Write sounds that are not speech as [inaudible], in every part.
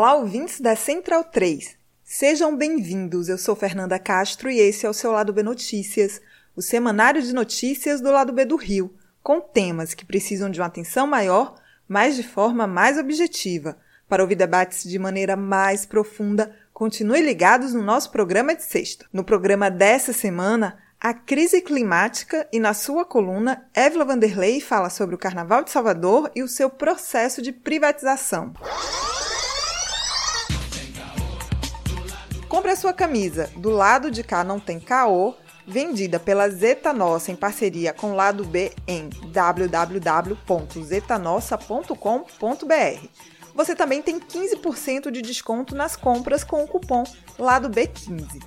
Olá, ouvintes da Central 3. Sejam bem-vindos. Eu sou Fernanda Castro e esse é o seu Lado B Notícias, o semanário de notícias do Lado B do Rio, com temas que precisam de uma atenção maior, mas de forma mais objetiva. Para ouvir debates de maneira mais profunda, continue ligados no nosso programa de sexta. No programa dessa semana, a crise climática e na sua coluna, Évila Vanderlei fala sobre o Carnaval de Salvador e o seu processo de privatização. Compre a sua camisa Do Lado de Cá Não Tem Caô, vendida pela Zeta Nossa em parceria com Lado B em www.zetanossa.com.br. Você também tem 15% de desconto nas compras com o cupom Lado B15.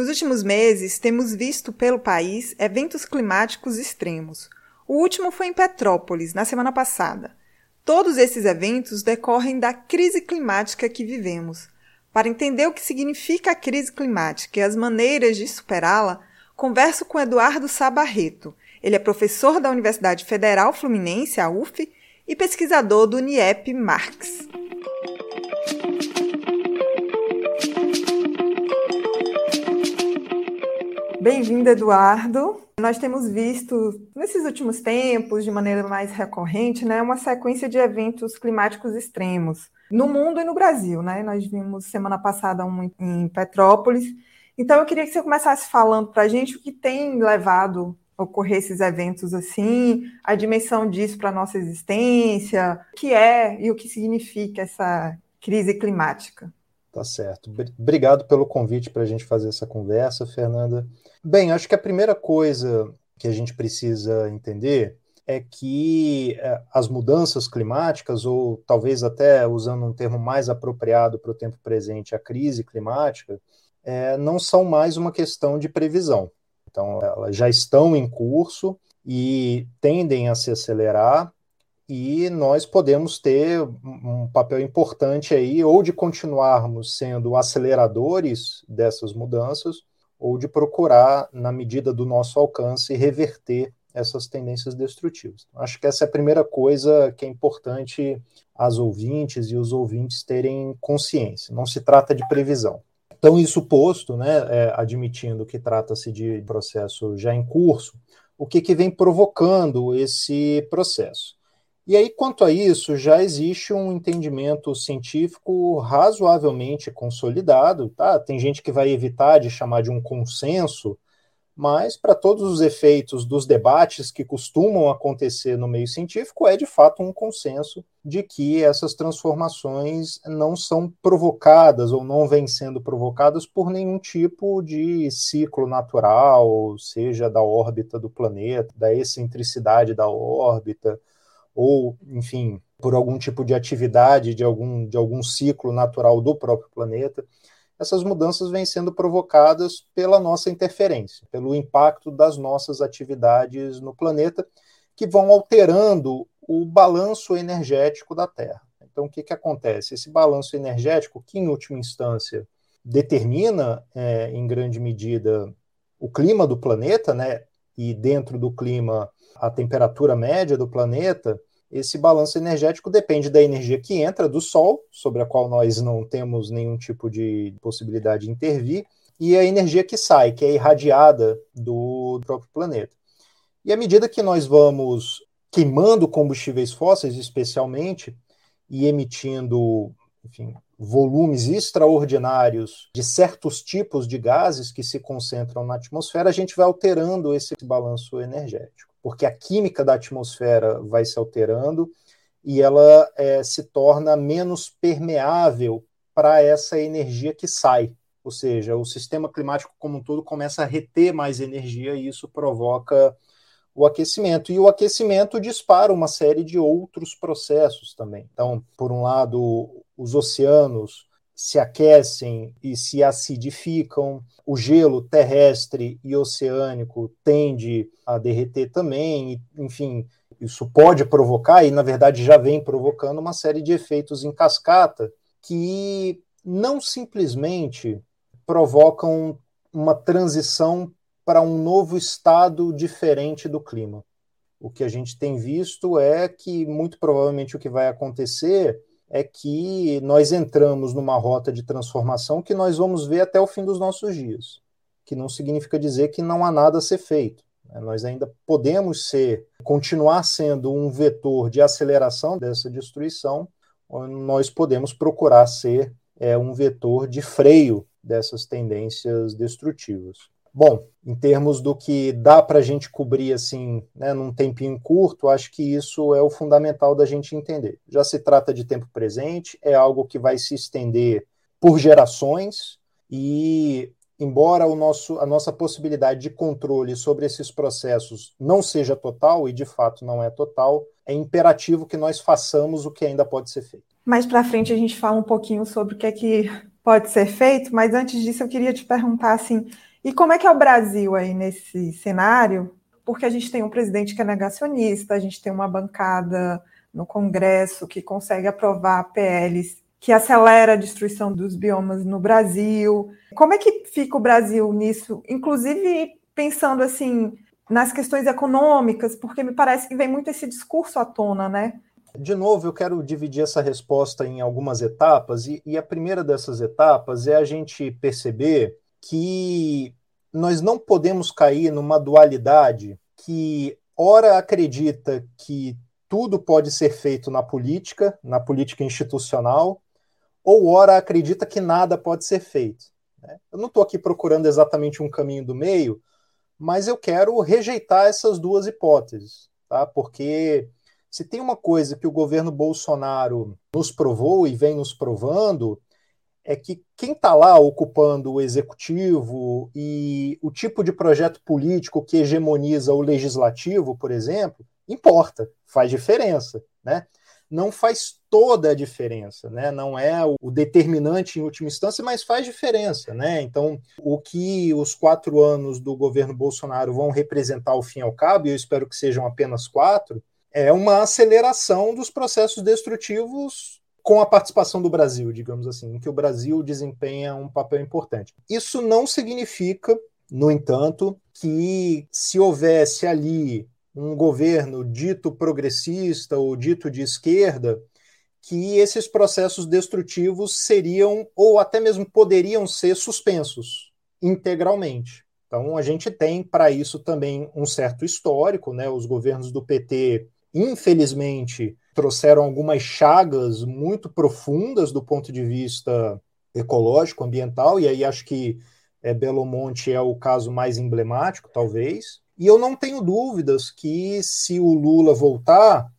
Nos últimos meses, temos visto pelo país eventos climáticos extremos. O último foi em Petrópolis, na semana passada. Todos esses eventos decorrem da crise climática que vivemos. Para entender o que significa a crise climática e as maneiras de superá-la, converso com Eduardo Sabarreto. Ele é professor da Universidade Federal Fluminense, a UF, e pesquisador do NIEP Marx. Bem-vindo, Eduardo. Nós temos visto, nesses últimos tempos, de maneira mais recorrente, né, uma sequência de eventos climáticos extremos no mundo e no Brasil. Né? Nós vimos semana passada um em Petrópolis. Então, eu queria que você começasse falando para a gente o que tem levado a ocorrer esses eventos assim, a dimensão disso para a nossa existência, o que é e o que significa essa crise climática. Tá certo. Obrigado pelo convite para a gente fazer essa conversa, Fernanda. Bem, acho que a primeira coisa que a gente precisa entender é que é, as mudanças climáticas, ou talvez até usando um termo mais apropriado para o tempo presente, a crise climática, é, não são mais uma questão de previsão. Então, elas já estão em curso e tendem a se acelerar e nós podemos ter um papel importante aí, ou de continuarmos sendo aceleradores dessas mudanças, ou de procurar, na medida do nosso alcance, reverter essas tendências destrutivas. Acho que essa é a primeira coisa que é importante as ouvintes e os ouvintes terem consciência. Não se trata de previsão. Então, isso posto, né, é, admitindo que trata-se de processo já em curso, o que, que vem provocando esse processo? E aí, quanto a isso, já existe um entendimento científico razoavelmente consolidado. Tá? Tem gente que vai evitar de chamar de um consenso, mas para todos os efeitos dos debates que costumam acontecer no meio científico, é de fato um consenso de que essas transformações não são provocadas ou não vêm sendo provocadas por nenhum tipo de ciclo natural, seja da órbita do planeta, da excentricidade da órbita ou, enfim, por algum tipo de atividade de algum, de algum ciclo natural do próprio planeta, essas mudanças vêm sendo provocadas pela nossa interferência, pelo impacto das nossas atividades no planeta, que vão alterando o balanço energético da Terra. Então, o que, que acontece? Esse balanço energético, que em última instância determina, é, em grande medida, o clima do planeta, né? e dentro do clima a temperatura média do planeta, esse balanço energético depende da energia que entra do Sol, sobre a qual nós não temos nenhum tipo de possibilidade de intervir, e a energia que sai, que é irradiada do próprio planeta. E à medida que nós vamos queimando combustíveis fósseis, especialmente, e emitindo, enfim, volumes extraordinários de certos tipos de gases que se concentram na atmosfera, a gente vai alterando esse balanço energético, porque a química da atmosfera vai se alterando e ela é, se torna menos permeável para essa energia que sai. ou seja, o sistema climático como um todo começa a reter mais energia e isso provoca o aquecimento. E o aquecimento dispara uma série de outros processos também. Então, por um lado, os oceanos se aquecem e se acidificam, o gelo terrestre e oceânico tende a derreter também, enfim, isso pode provocar, e na verdade já vem provocando, uma série de efeitos em cascata que não simplesmente provocam uma transição para um novo estado diferente do clima. O que a gente tem visto é que, muito provavelmente, o que vai acontecer é que nós entramos numa rota de transformação que nós vamos ver até o fim dos nossos dias, que não significa dizer que não há nada a ser feito. Né? Nós ainda podemos ser, continuar sendo um vetor de aceleração dessa destruição, nós podemos procurar ser é, um vetor de freio dessas tendências destrutivas. Bom, em termos do que dá para a gente cobrir assim, né, num tempinho curto, acho que isso é o fundamental da gente entender. Já se trata de tempo presente, é algo que vai se estender por gerações e embora o nosso, a nossa possibilidade de controle sobre esses processos não seja total e de fato não é total, é imperativo que nós façamos o que ainda pode ser feito. Mais para frente a gente fala um pouquinho sobre o que é que pode ser feito, mas antes disso eu queria te perguntar assim, e como é que é o Brasil aí nesse cenário? Porque a gente tem um presidente que é negacionista, a gente tem uma bancada no Congresso que consegue aprovar PLs que acelera a destruição dos biomas no Brasil. Como é que fica o Brasil nisso? Inclusive pensando assim nas questões econômicas, porque me parece que vem muito esse discurso à tona, né? De novo, eu quero dividir essa resposta em algumas etapas, e, e a primeira dessas etapas é a gente perceber que nós não podemos cair numa dualidade que, ora, acredita que tudo pode ser feito na política, na política institucional, ou ora acredita que nada pode ser feito. Né? Eu não estou aqui procurando exatamente um caminho do meio, mas eu quero rejeitar essas duas hipóteses, tá? porque se tem uma coisa que o governo Bolsonaro nos provou e vem nos provando, é que quem está lá ocupando o executivo e o tipo de projeto político que hegemoniza o legislativo, por exemplo, importa, faz diferença, né? Não faz toda a diferença, né? Não é o determinante em última instância, mas faz diferença, né? Então, o que os quatro anos do governo Bolsonaro vão representar ao fim e ao cabo, e eu espero que sejam apenas quatro, é uma aceleração dos processos destrutivos com a participação do Brasil, digamos assim, em que o Brasil desempenha um papel importante. Isso não significa, no entanto, que se houvesse ali um governo dito progressista ou dito de esquerda, que esses processos destrutivos seriam ou até mesmo poderiam ser suspensos integralmente. Então a gente tem para isso também um certo histórico, né? Os governos do PT, infelizmente, trouxeram algumas chagas muito profundas do ponto de vista ecológico, ambiental, e aí acho que é, Belo Monte é o caso mais emblemático, talvez. E eu não tenho dúvidas que se o Lula voltar,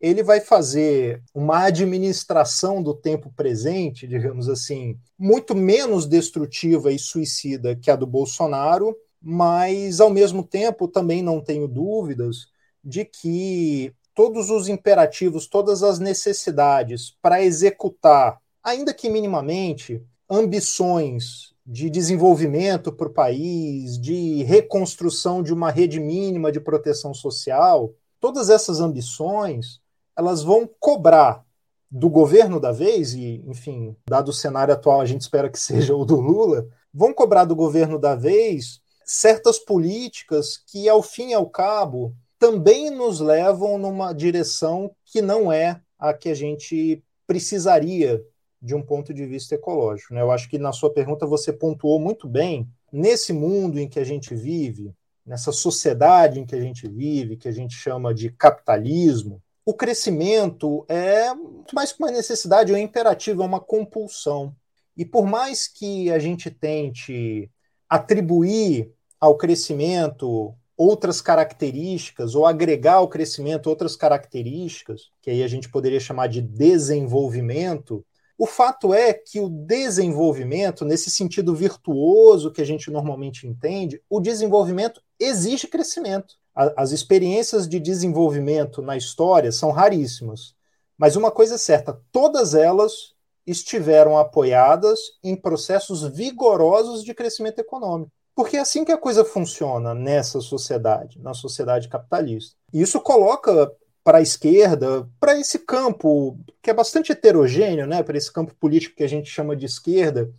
ele vai fazer uma administração do tempo presente, digamos assim, muito menos destrutiva e suicida que a do Bolsonaro, mas ao mesmo tempo também não tenho dúvidas de que todos os imperativos, todas as necessidades para executar, ainda que minimamente, ambições de desenvolvimento para o país, de reconstrução de uma rede mínima de proteção social, todas essas ambições, elas vão cobrar do governo da vez, e, enfim, dado o cenário atual, a gente espera que [laughs] seja o do Lula, vão cobrar do governo da vez certas políticas que, ao fim e ao cabo, também nos levam numa direção que não é a que a gente precisaria de um ponto de vista ecológico. Né? Eu acho que na sua pergunta você pontuou muito bem. Nesse mundo em que a gente vive, nessa sociedade em que a gente vive, que a gente chama de capitalismo, o crescimento é mais que uma necessidade, é um imperativo, é uma compulsão. E por mais que a gente tente atribuir ao crescimento outras características ou agregar ao crescimento outras características, que aí a gente poderia chamar de desenvolvimento, O fato é que o desenvolvimento, nesse sentido virtuoso que a gente normalmente entende, o desenvolvimento exige crescimento. As experiências de desenvolvimento na história são raríssimas. Mas uma coisa é certa: todas elas estiveram apoiadas em processos vigorosos de crescimento econômico. Porque é assim que a coisa funciona nessa sociedade, na sociedade capitalista. E isso coloca para a esquerda, para esse campo que é bastante heterogêneo, né, para esse campo político que a gente chama de esquerda,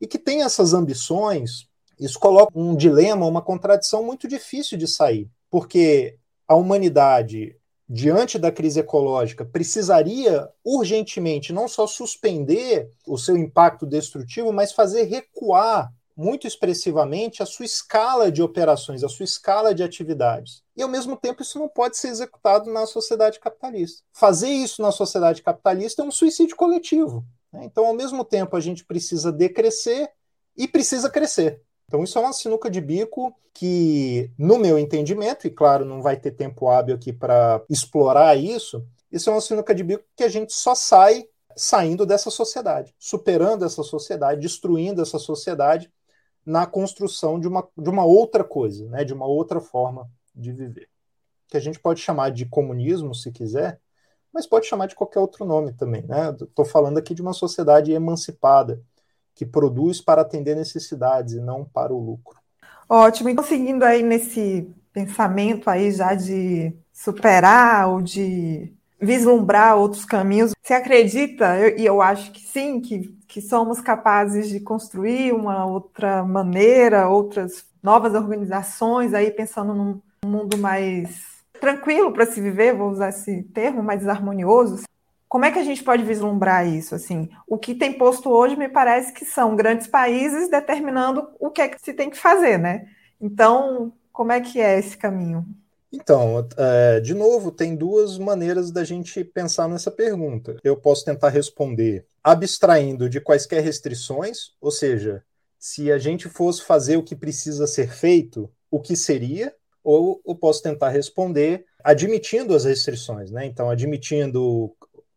e que tem essas ambições, isso coloca um dilema, uma contradição muito difícil de sair, porque a humanidade, diante da crise ecológica, precisaria urgentemente não só suspender o seu impacto destrutivo, mas fazer recuar muito expressivamente a sua escala de operações, a sua escala de atividades. E, ao mesmo tempo, isso não pode ser executado na sociedade capitalista. Fazer isso na sociedade capitalista é um suicídio coletivo. Né? Então, ao mesmo tempo, a gente precisa decrescer e precisa crescer. Então, isso é uma sinuca de bico que, no meu entendimento, e claro, não vai ter tempo hábil aqui para explorar isso, isso é uma sinuca de bico que a gente só sai saindo dessa sociedade, superando essa sociedade, destruindo essa sociedade na construção de uma, de uma outra coisa, né, de uma outra forma de viver. Que a gente pode chamar de comunismo, se quiser, mas pode chamar de qualquer outro nome também. Estou né? falando aqui de uma sociedade emancipada, que produz para atender necessidades e não para o lucro. Ótimo. Então, seguindo aí nesse pensamento aí já de superar ou de vislumbrar outros caminhos, você acredita, e eu, eu acho que sim, que que somos capazes de construir uma outra maneira, outras novas organizações, aí pensando num mundo mais tranquilo para se viver, vou usar esse termo, mais harmonioso. Como é que a gente pode vislumbrar isso? Assim, o que tem posto hoje me parece que são grandes países determinando o que é que se tem que fazer, né? Então, como é que é esse caminho? Então, é, de novo, tem duas maneiras da gente pensar nessa pergunta. Eu posso tentar responder abstraindo de quaisquer restrições, ou seja, se a gente fosse fazer o que precisa ser feito, o que seria? Ou eu posso tentar responder admitindo as restrições, né? Então, admitindo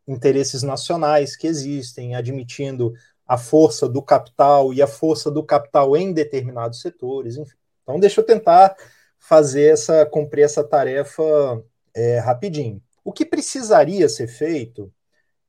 interesses nacionais que existem, admitindo a força do capital e a força do capital em determinados setores, enfim. Então, deixa eu tentar fazer essa, cumprir essa tarefa é, rapidinho. O que precisaria ser feito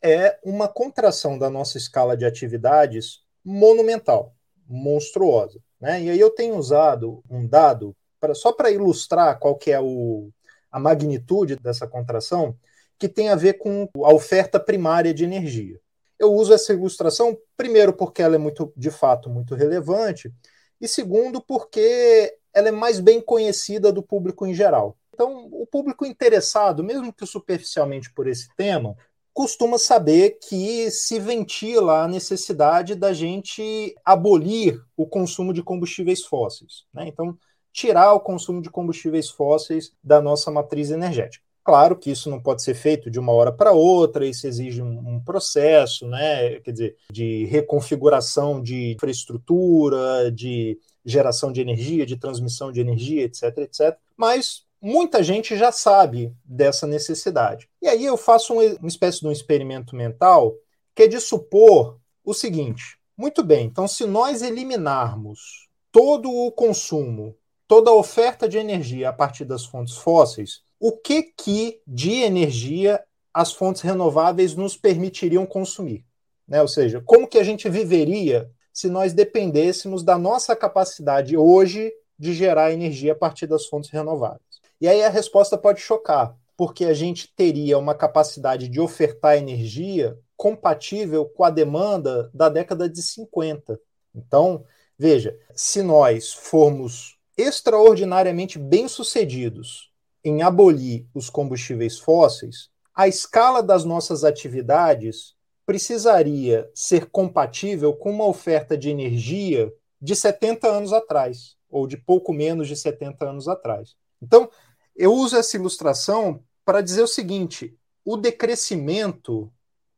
é uma contração da nossa escala de atividades monumental, monstruosa. Né? E aí eu tenho usado um dado pra, só para ilustrar qual que é o, a magnitude dessa contração, que tem a ver com a oferta primária de energia. Eu uso essa ilustração, primeiro, porque ela é muito, de fato, muito relevante, e segundo, porque ela é mais bem conhecida do público em geral. Então, o público interessado, mesmo que superficialmente por esse tema, costuma saber que se ventila a necessidade da gente abolir o consumo de combustíveis fósseis. Né? Então, tirar o consumo de combustíveis fósseis da nossa matriz energética. Claro que isso não pode ser feito de uma hora para outra, isso exige um, um, processo, né? quer dizer, de reconfiguração de infraestrutura, de geração de energia, de transmissão de energia, etc, etc. Mas muita gente já sabe dessa necessidade. E aí eu faço um, uma espécie de um experimento mental que é de supor o seguinte: muito bem, então se nós eliminarmos todo o consumo, toda a oferta de energia a partir das fontes fósseis, o que que de energia as fontes renováveis nos permitiriam consumir? Né? Ou seja, como que a gente viveria se nós dependêssemos da nossa capacidade hoje de gerar energia a partir das fontes renováveis? E aí a resposta pode chocar, porque a gente teria uma capacidade de ofertar energia compatível com a demanda da década de 50. Então, veja, se nós formos extraordinariamente bem-sucedidos em abolir os combustíveis fósseis, a escala das nossas atividades precisaria ser compatível com uma oferta de energia de 70 anos atrás, ou de pouco menos de 70 anos atrás. Então, eu uso essa ilustração para dizer o seguinte: o decrescimento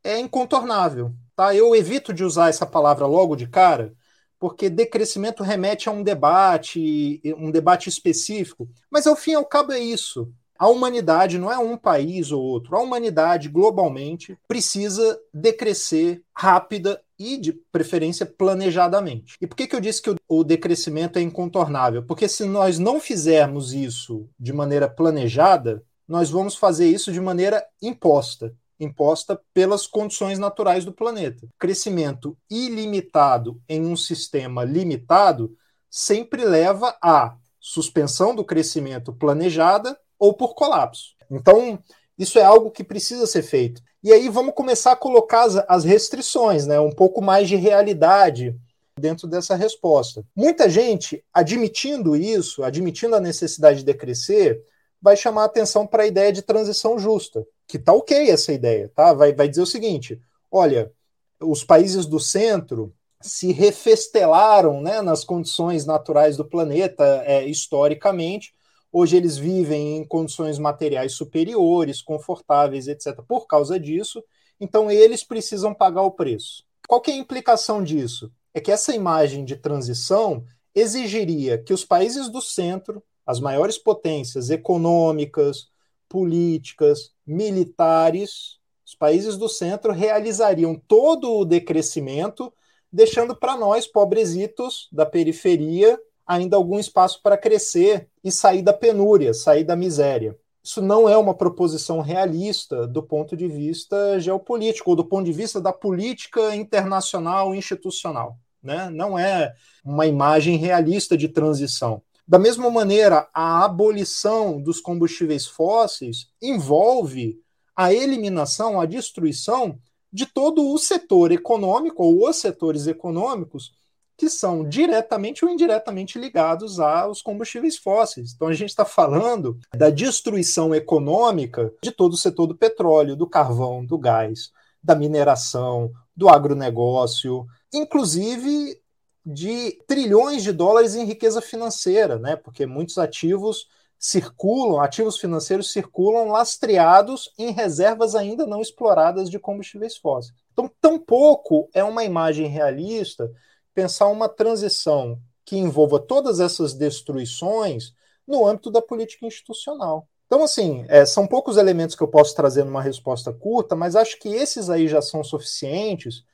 é incontornável. Tá? Eu evito de usar essa palavra logo de cara, porque decrescimento remete a um debate, um debate específico. Mas ao fim e ao cabo é isso. a humanidade não é um país ou outro, a humanidade globalmente precisa decrescer rápida e, de preferência, planejadamente. E por que, que eu disse que o, decrescimento é incontornável? Porque se nós não fizermos isso de maneira planejada, nós vamos fazer isso de maneira imposta imposta pelas condições naturais do planeta. Crescimento ilimitado em um sistema limitado sempre leva a suspensão do crescimento planejada ou por colapso. Então, isso é algo que precisa ser feito. E aí vamos começar a colocar as, as restrições, né? um pouco mais de realidade dentro dessa resposta. Muita gente, admitindo isso, admitindo a necessidade de decrescer, vai chamar atenção para a ideia de transição justa, que tá ok essa ideia, tá? Vai, vai dizer o seguinte: olha, os países do centro se refestelaram né, nas condições naturais do planeta é, historicamente. Hoje eles vivem em condições materiais superiores, confortáveis, etc. Por causa disso, então eles precisam pagar o preço. Qual é a implicação disso? É que essa imagem de transição exigiria que os países do centro, as maiores potências econômicas, políticas, militares, os países do centro realizariam todo o decrescimento, deixando para nós, pobrezitos da periferia, ainda algum espaço para crescer e sair da penúria, sair da miséria. Isso não é uma proposição realista do ponto de vista geopolítico, ou do ponto de vista da política internacional institucional. Né? Não é uma imagem realista de transição. Da mesma maneira, a abolição dos combustíveis fósseis envolve a eliminação, a destruição de todo o setor econômico ou os setores econômicos que são diretamente ou indiretamente ligados aos combustíveis fósseis. Então a gente está falando da destruição econômica de todo o setor do petróleo, do carvão, do gás, da mineração, do agronegócio, inclusive de trilhões de dólares em riqueza financeira, né? Porque muitos ativos circulam, ativos financeiros circulam lastreados em reservas ainda não exploradas de combustíveis fósseis. Então, tampouco é uma imagem realista pensar uma transição que envolva todas essas destruições no âmbito da política institucional. Então, assim, é, são poucos elementos que eu posso trazer numa resposta curta, mas acho que esses aí já são suficientes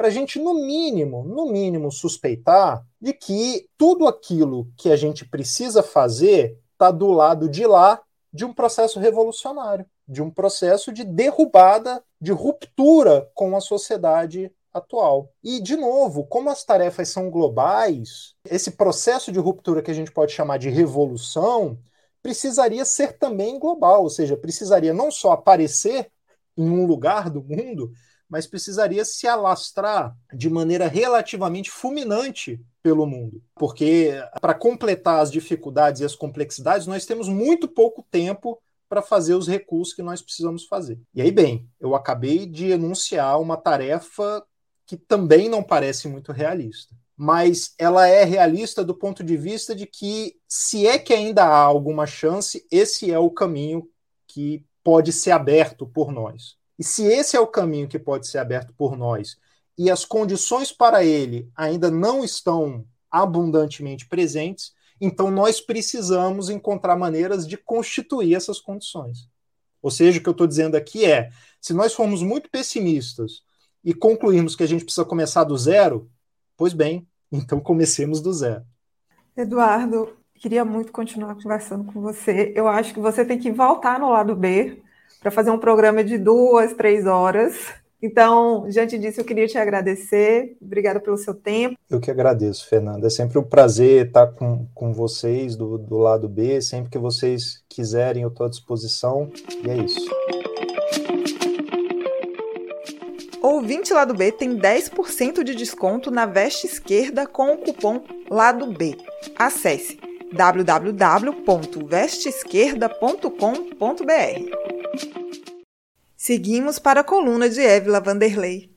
para a gente, no mínimo, no mínimo, suspeitar de que tudo aquilo que a gente precisa fazer está do lado de lá de um processo revolucionário, de um processo de derrubada, de ruptura com a sociedade atual. E, de novo, como as tarefas são globais, esse processo de ruptura que a gente pode chamar de revolução precisaria ser também global, ou seja, precisaria não só aparecer em um lugar do mundo, mas precisaria se alastrar de maneira relativamente fulminante pelo mundo. Porque, para completar as dificuldades e as complexidades, nós temos muito pouco tempo para fazer os recursos que nós precisamos fazer. E aí, bem, eu acabei de enunciar uma tarefa que também não parece muito realista. Mas ela é realista do ponto de vista de que, se é que ainda há alguma chance, esse é o caminho que pode ser aberto por nós. E se esse é o caminho que pode ser aberto por nós e as condições para ele ainda não estão abundantemente presentes, então nós precisamos encontrar maneiras de constituir essas condições. Ou seja, o que eu estou dizendo aqui é: se nós formos muito pessimistas e concluirmos que a gente precisa começar do zero, pois bem, então comecemos do zero. Eduardo, queria muito continuar conversando com você. Eu acho que você tem que voltar no lado B para fazer um programa de duas, três horas. Então, diante disso, eu queria te agradecer. Obrigada pelo seu tempo. Eu que agradeço, Fernanda. É sempre um prazer estar com, com vocês do, do lado B. Sempre que vocês quiserem, eu estou à disposição. E é isso. Ouvinte Lado B tem 10% de desconto na veste esquerda com o cupom Lado B. Acesse www.vesteesquerda.com.br. Seguimos para a coluna de Évila Vanderlei.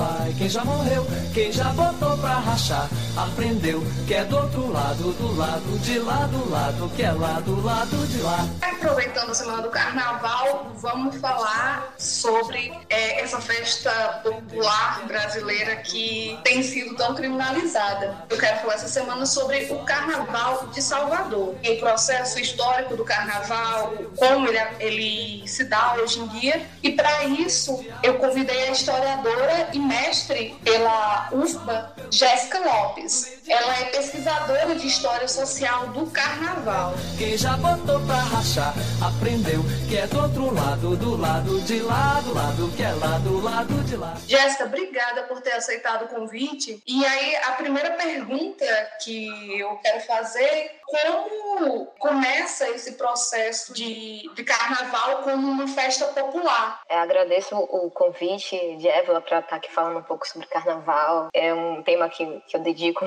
Vai quem já morreu, quem já botou pra rachar, aprendeu que é do outro lado, do lado de lá, do lado que é lá, do lado de lá. Aproveitando a semana do carnaval, vamos falar sobre é, essa festa popular brasileira que tem sido tão criminalizada. Eu quero falar essa semana sobre o Carnaval de Salvador, o processo histórico do Carnaval, como ele, ele se dá hoje em dia. E para isso, eu convidei a historiadora e mestre pela UFBA, Jéssica Lopes. Ela é pesquisadora de história social do Carnaval. Quem já botou pra rachar, aprendeu que é do outro lado, do lado de lá, do lado que é lá, do lado de lá. Jéssica, obrigada por ter aceitado o convite. E aí, a primeira pergunta que eu quero fazer como começa esse processo de, de carnaval como uma festa popular. É, agradeço o convite de Évila para estar tá aqui falando um pouco sobre carnaval. É um tema que, que eu dedico,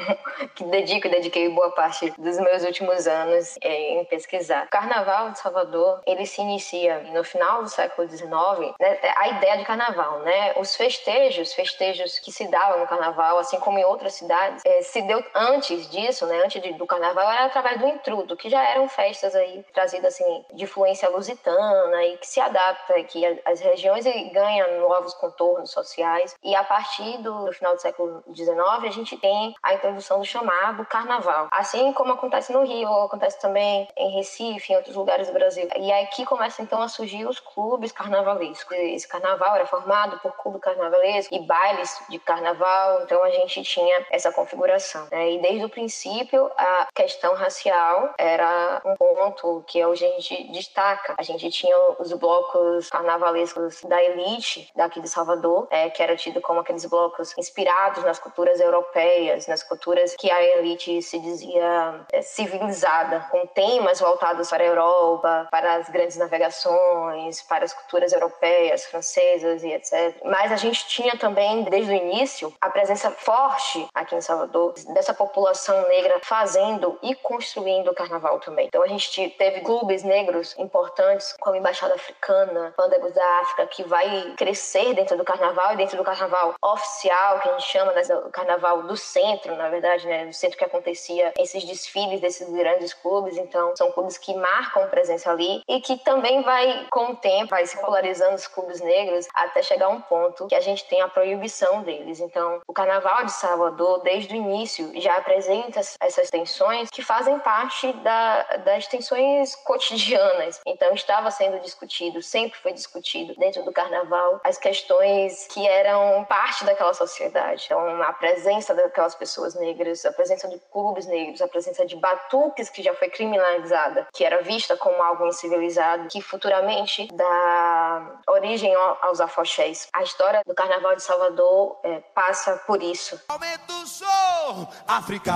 que dedico e dediquei boa parte dos meus últimos anos é, em pesquisar. O carnaval de Salvador, ele se inicia no final do século XIX, né, a ideia de carnaval, né? Os festejos, festejos que se davam no carnaval, assim como em outras cidades, é, se deu antes disso, né? Antes de, do carnaval, era através do intrudo, que já eram festas aí trazidas assim de influência lusitana e que se adapta aqui às regiões e ganha novos contornos sociais. E a partir do, do final do século XIX a gente tem a introdução do chamado carnaval, assim como acontece no Rio, acontece também em Recife, em outros lugares do Brasil. E aqui começam então a surgir os clubes carnavalescos. Esse carnaval era formado por clube carnavalesco e bailes de carnaval, então a gente tinha essa configuração. Né? E desde o princípio a questão racial era um ponto que hoje a gente destaca. A gente tinha os blocos carnavalescos da elite daqui de Salvador, é, que era tido como aqueles blocos inspirados nas culturas europeias, nas culturas que a elite se dizia é, civilizada, com temas voltados para a Europa, para as grandes navegações, para as culturas europeias, francesas e etc. Mas a gente tinha também, desde o início, a presença forte aqui em Salvador dessa população negra fazendo e construindo o carnaval também. Então a gente teve clubes negros importantes, como a Embaixada Africana, Pândegos da África, que vai crescer dentro do carnaval e dentro do carnaval oficial, que a gente chama né, carnaval do centro, na verdade, né, do centro que acontecia esses desfiles desses grandes clubes. Então são clubes que marcam presença ali e que também vai, com o tempo, vai se polarizando os clubes negros até chegar a um ponto que a gente tem a proibição deles. Então o carnaval de Salvador, desde o início, já apresenta essas tensões que fazem parte da, das tensões cotidianas. Então, estava sendo discutido, sempre foi discutido dentro do carnaval, as questões que eram parte daquela sociedade. Então, a presença daquelas pessoas negras, a presença de clubes negros, a presença de batuques, que já foi criminalizada, que era vista como algo incivilizado, que futuramente dá origem aos afoxés. A história do Carnaval de Salvador é, passa por isso. Aumenta o som, África,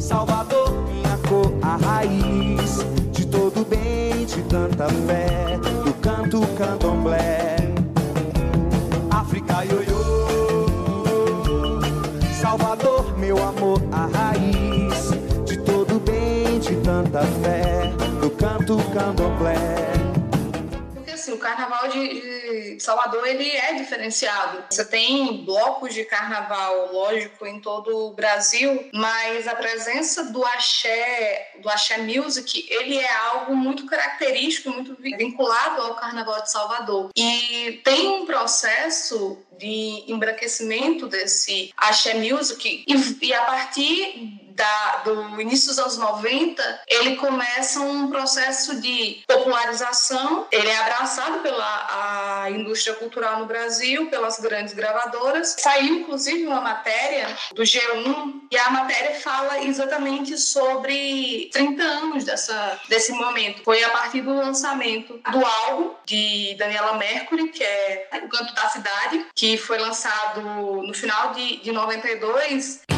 Salvador, minha cor, a raiz de todo bem, de tanta fé, do canto candomblé. A raiz de todo bem, de tanta fé, do canto candomblé carnaval de, de, Salvador ele é diferenciado. Você tem blocos de carnaval, lógico, em todo o Brasil, mas a presença do axé, do axé music, ele é algo muito característico, muito vinculado ao carnaval de Salvador. E tem um processo de embranquecimento desse axé music e, e a partir da, do início dos anos 90, ele começa um processo de popularização. Ele é abraçado pela a indústria cultural no Brasil, pelas grandes gravadoras. Saiu, inclusive, uma matéria do G1 e a matéria fala exatamente sobre 30 anos dessa, desse momento. Foi a partir do lançamento do álbum de Daniela Mercury, que é O Canto da Cidade, que foi lançado no final de, de 92.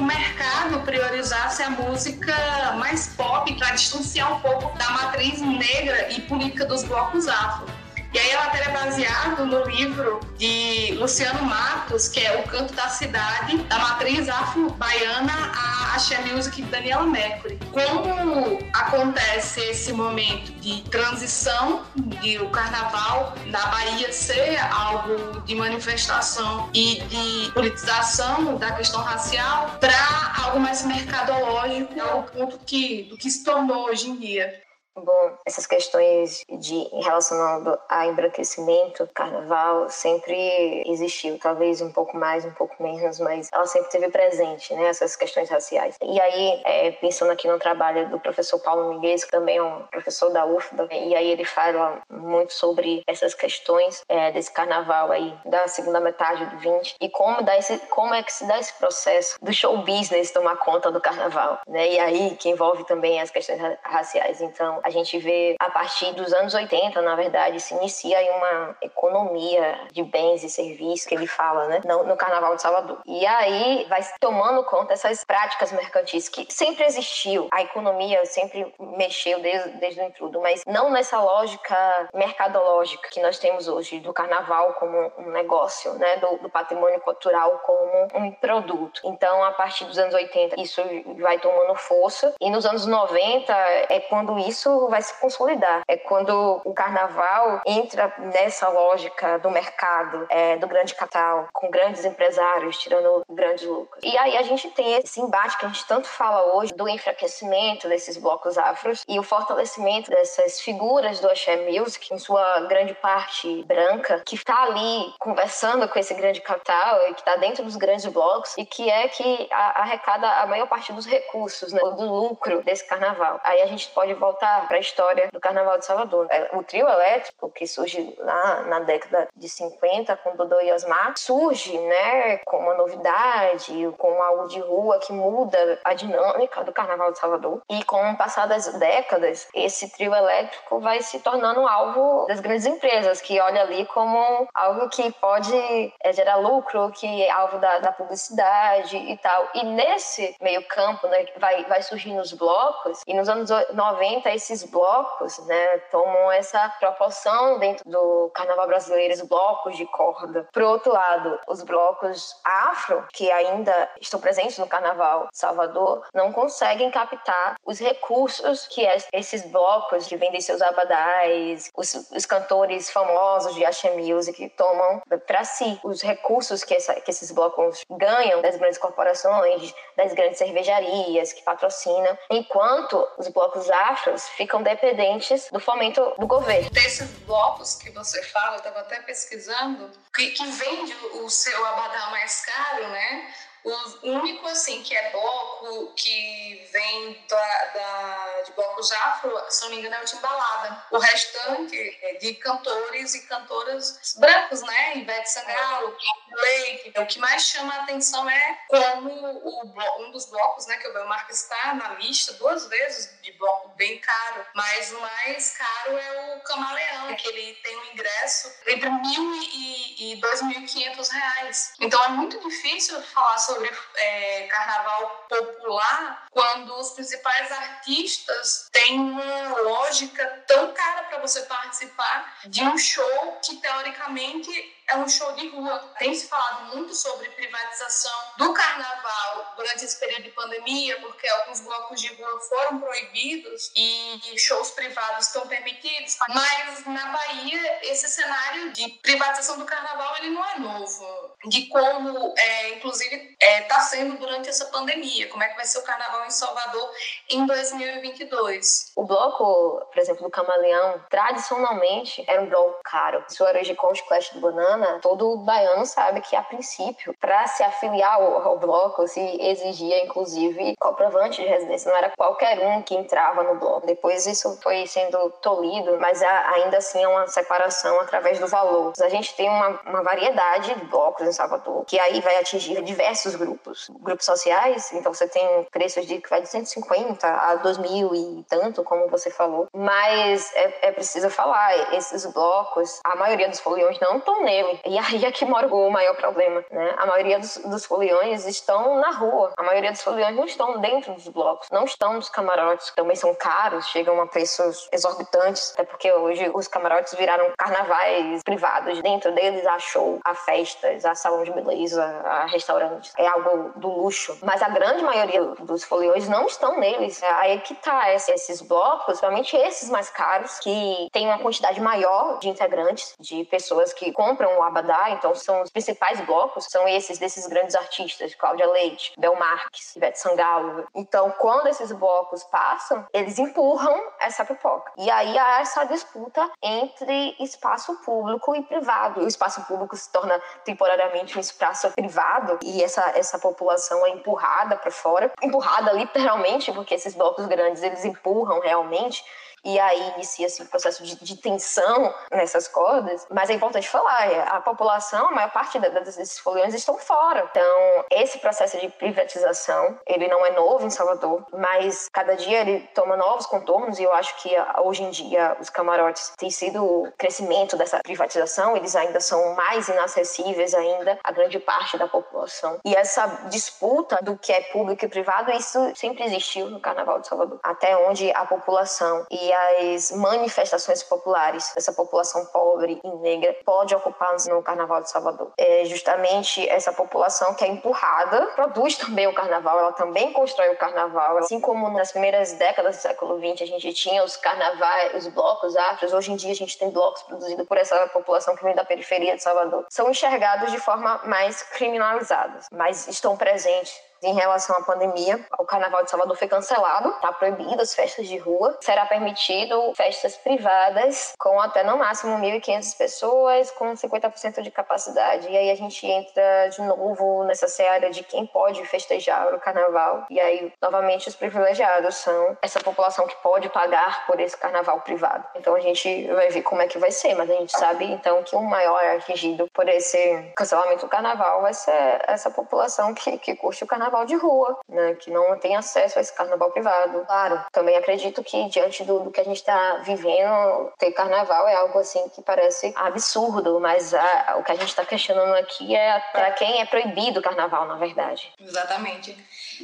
O mercado priorizasse a música mais pop para distanciar um pouco da matriz negra e política dos blocos afro. E aí a matéria é baseada no livro de Luciano Matos, que é O Canto da Cidade, da matriz afro-baiana a Axé Music de Daniela Mercury. Como acontece esse momento de transição de o carnaval na Bahia ser algo de manifestação e de politização da questão racial para algo mais mercadológico, é o ponto que, do que se tornou hoje em dia. Bom, essas questões de relacionado a embranquecimento, carnaval, sempre existiu, talvez um pouco mais, um pouco menos, mas ela sempre teve presente, né, essas questões raciais. E aí, é, pensando aqui no trabalho do professor Paulo Miguel, que também é um professor da UFBA, e aí ele fala muito sobre essas questões é, desse carnaval aí da segunda metade do 20 e como, dá esse, como é que se dá esse processo do show business tomar conta do carnaval, né, e aí que envolve também as questões raciais. Então, a gente vê a partir dos anos 80, na verdade, se inicia aí uma economia de bens e serviços que ele fala, né, no, no Carnaval de Salvador. E aí vai tomando conta dessas práticas mercantis que sempre existiu. A economia sempre mexeu desde, desde o intrudo, mas não nessa lógica mercadológica que nós temos hoje do Carnaval como um negócio, né, do, do patrimônio cultural como um produto. Então, a partir dos anos 80, isso vai tomando força e nos anos 90 é quando isso vai se consolidar. É quando o carnaval entra nessa lógica do mercado, é, do grande capital, com grandes empresários tirando grandes lucros. E aí a gente tem esse embate que a gente tanto fala hoje do enfraquecimento desses blocos afros e o fortalecimento dessas figuras do Axé Music, em sua grande parte branca, que está ali conversando com esse grande capital e que está dentro dos grandes blocos e que é que arrecada a maior parte dos recursos, né, do lucro desse carnaval. Aí a gente pode voltar para a história do Carnaval de Salvador. É, o trio elétrico, que surge lá na década de 50, com Dodô e Osmar, surge né, com uma novidade, com algo de rua que muda a dinâmica do Carnaval de Salvador. E com o passar das décadas, esse trio elétrico vai se tornando alvo das grandes empresas, que olha ali como algo que pode é, gerar lucro, que é alvo da, da, publicidade e tal. E nesse meio campo, né, vai, vai surgindo os blocos, e nos anos 90 esses esses blocos né, tomam essa proporção dentro do carnaval brasileiro, os blocos de corda. Por outro lado, os blocos afro, que ainda estão presentes no carnaval Salvador, não conseguem captar os recursos que esses blocos que vendem seus abadais, os, os cantores famosos de Axé Music tomam para si. Os recursos que, essa, que esses blocos ganham das grandes corporações, das grandes cervejarias que patrocinam, enquanto os blocos afros ficam dependentes do fomento do governo. Desses blocos que você fala, eu estava até pesquisando, que, que vende o seu abadá mais caro, né? O único, assim, que é bloco que vem da, da, de blocos afro, se não me engano, é o Timbalada. O restante é de cantores e cantoras brancos, né? Ivete Sangalo, Blake. O que mais chama a atenção é como o, um dos blocos, né, que o Belmarco está na lista duas vezes de bloco bem caro, mas o mais caro é o Camaleão, que ele tem um ingresso entre mil e, e dois mil e quinhentos reais. Então é muito difícil falar sobre sobre é, carnaval popular quando os principais artistas têm uma lógica tão cara para você participar de um show que teoricamente é um show de rua. Tem se falado muito sobre privatização do carnaval durante esse período de pandemia, porque alguns blocos de rua foram proibidos e shows privados estão permitidos. Mas na Bahia, esse cenário de privatização do carnaval ele não é novo. De como, é, inclusive, está é, tá sendo durante essa pandemia. Como é que vai ser o carnaval em Salvador em 2022? O bloco, por exemplo, do Camaleão, tradicionalmente era um bloco caro. Sua origem com o Clash do Banana todo baiano sabe que, a princípio, para se afiliar ao, ao, bloco, se exigia, inclusive, comprovante de residência. Não era qualquer um que entrava no bloco. Depois isso foi sendo tolhido, mas ainda assim é uma separação através do valor. A gente tem uma, uma variedade de blocos em Salvador, que aí vai atingir diversos grupos. Grupos sociais, então você tem preços de que vai de 150 a 2 mil e tanto, como você falou. Mas é, é precisa falar, esses blocos, a maioria dos foliões não estão nele. E aí é que mora o maior problema, né? A maioria dos, dos foliões estão na rua. A maioria dos foliões não estão dentro dos blocos, não estão nos camarotes, também são caros, chegam a preços exorbitantes, até porque hoje os camarotes viraram carnavais privados. Dentro deles há show, há festas, há salão de beleza, há restaurantes. É algo do luxo. Mas a grande maioria dos foliões não estão neles. É aí que tá esses blocos, principalmente esses mais caros, que tem uma quantidade maior de integrantes, de pessoas que compram o Abadá, então são os principais blocos, são esses desses grandes artistas, Cláudia Leite, Bel Marques, Ivete Sangalo. Então, quando esses blocos passam, eles empurram essa pipoca. E aí há essa disputa entre espaço público e privado. O espaço público se torna temporariamente um espaço privado e essa, essa população é empurrada para fora, empurrada literalmente, porque esses blocos grandes eles empurram realmente e aí inicia-se um processo de, de, tensão nessas cordas. Mas é importante falar, é, a população, a maior parte desses foliões estão fora. Então, esse processo de privatização, ele não é novo em Salvador, mas cada dia ele toma novos contornos e eu acho que ah, hoje em dia os camarotes têm sido o crescimento dessa privatização, eles ainda são mais inacessíveis ainda a grande parte da população. E essa disputa do que é público e privado, isso sempre existiu no Carnaval de Salvador, até onde a população e as manifestações populares dessa população pobre e negra pode ocupar no Carnaval de Salvador. É justamente essa população que é empurrada, produz também o Carnaval, ela também constrói o Carnaval. Assim como nas primeiras décadas do século XX a gente tinha os carnavais, os blocos afros, hoje em dia a gente tem blocos produzidos por essa população que vem da periferia de Salvador. São enxergados de forma mais criminalizada, mas estão presentes em relação à pandemia. O Carnaval de Salvador foi cancelado, está proibido as festas de rua. Será permitido festas privadas com até no máximo 1.500 pessoas, com 50% de capacidade. E aí a gente entra de novo nessa seara de quem pode festejar o Carnaval. E aí, novamente, os privilegiados são essa população que pode pagar por esse Carnaval privado. Então a gente vai ver como é que vai ser, mas a gente sabe então que o maior atingido por esse cancelamento do Carnaval vai ser essa população que, que curte o Carnaval carnaval de rua, né, que não tem acesso a esse carnaval privado. Claro, também acredito que diante do, do que a gente está vivendo, ter carnaval é algo assim que parece absurdo, mas a, o que a gente está questionando aqui é para quem é proibido o carnaval, na verdade. Exatamente.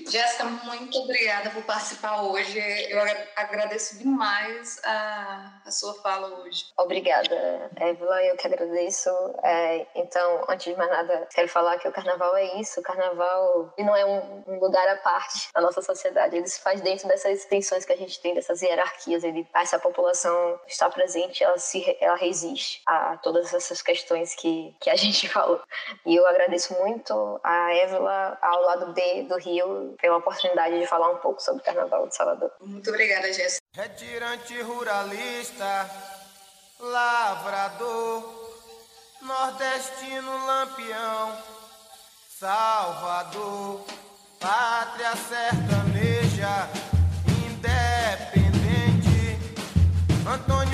Jéssica, muito obrigada por participar hoje. Eu agradeço demais a, a sua fala hoje. Obrigada, Évila. Eu que agradeço. É, então, antes de mais nada, quero falar que o carnaval é isso. O carnaval não é um, um, lugar à parte da nossa sociedade. Ele se faz dentro dessas tensões que a gente tem, dessas hierarquias. Ele, essa população está presente, ela, se, ela resiste a todas essas questões que, que a [laughs] gente falou. E eu agradeço muito a Évila, ao lado B do Rio, pela oportunidade de falar um pouco sobre o Carnaval de Salvador. Muito obrigada, Jéssica. Retirante ruralista, lavrador, nordestino lampião, Salvador, pátria sertaneja, independente, Antônio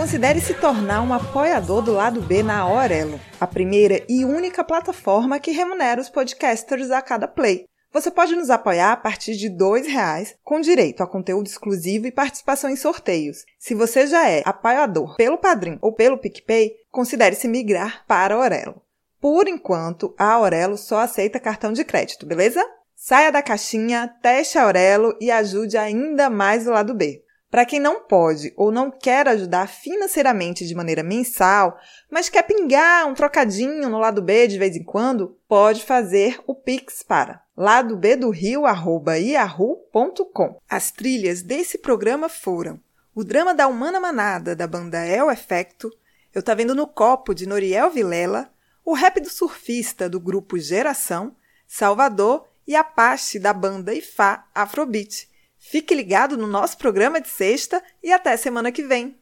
Considere se tornar um apoiador do lado B na Aurelo, a primeira e única plataforma que remunera os podcasters a cada play. Você pode nos apoiar a partir de R$ reais, com direito a conteúdo exclusivo e participação em sorteios. Se você já é apoiador pelo Padrim ou pelo PicPay, considere se migrar para a Aurelo. Por enquanto, a Aurelo só aceita cartão de crédito, beleza? Saia da caixinha, teste a Aurelo e ajude ainda mais o lado B. Para quem não pode ou não quer ajudar financeiramente de maneira mensal, mas quer pingar um trocadinho no lado B de vez em quando, pode fazer o Pix para ladobdorio@yahoo.com. As trilhas desse programa foram o drama da Humana Manada da banda El Efecto, Eu Tá Vendo no Copo de Noriel Vilela, o rap do surfista do grupo Geração, Salvador e Apache da banda Ifá Afrobeat. Fique ligado no nosso programa de sexta e até semana que vem.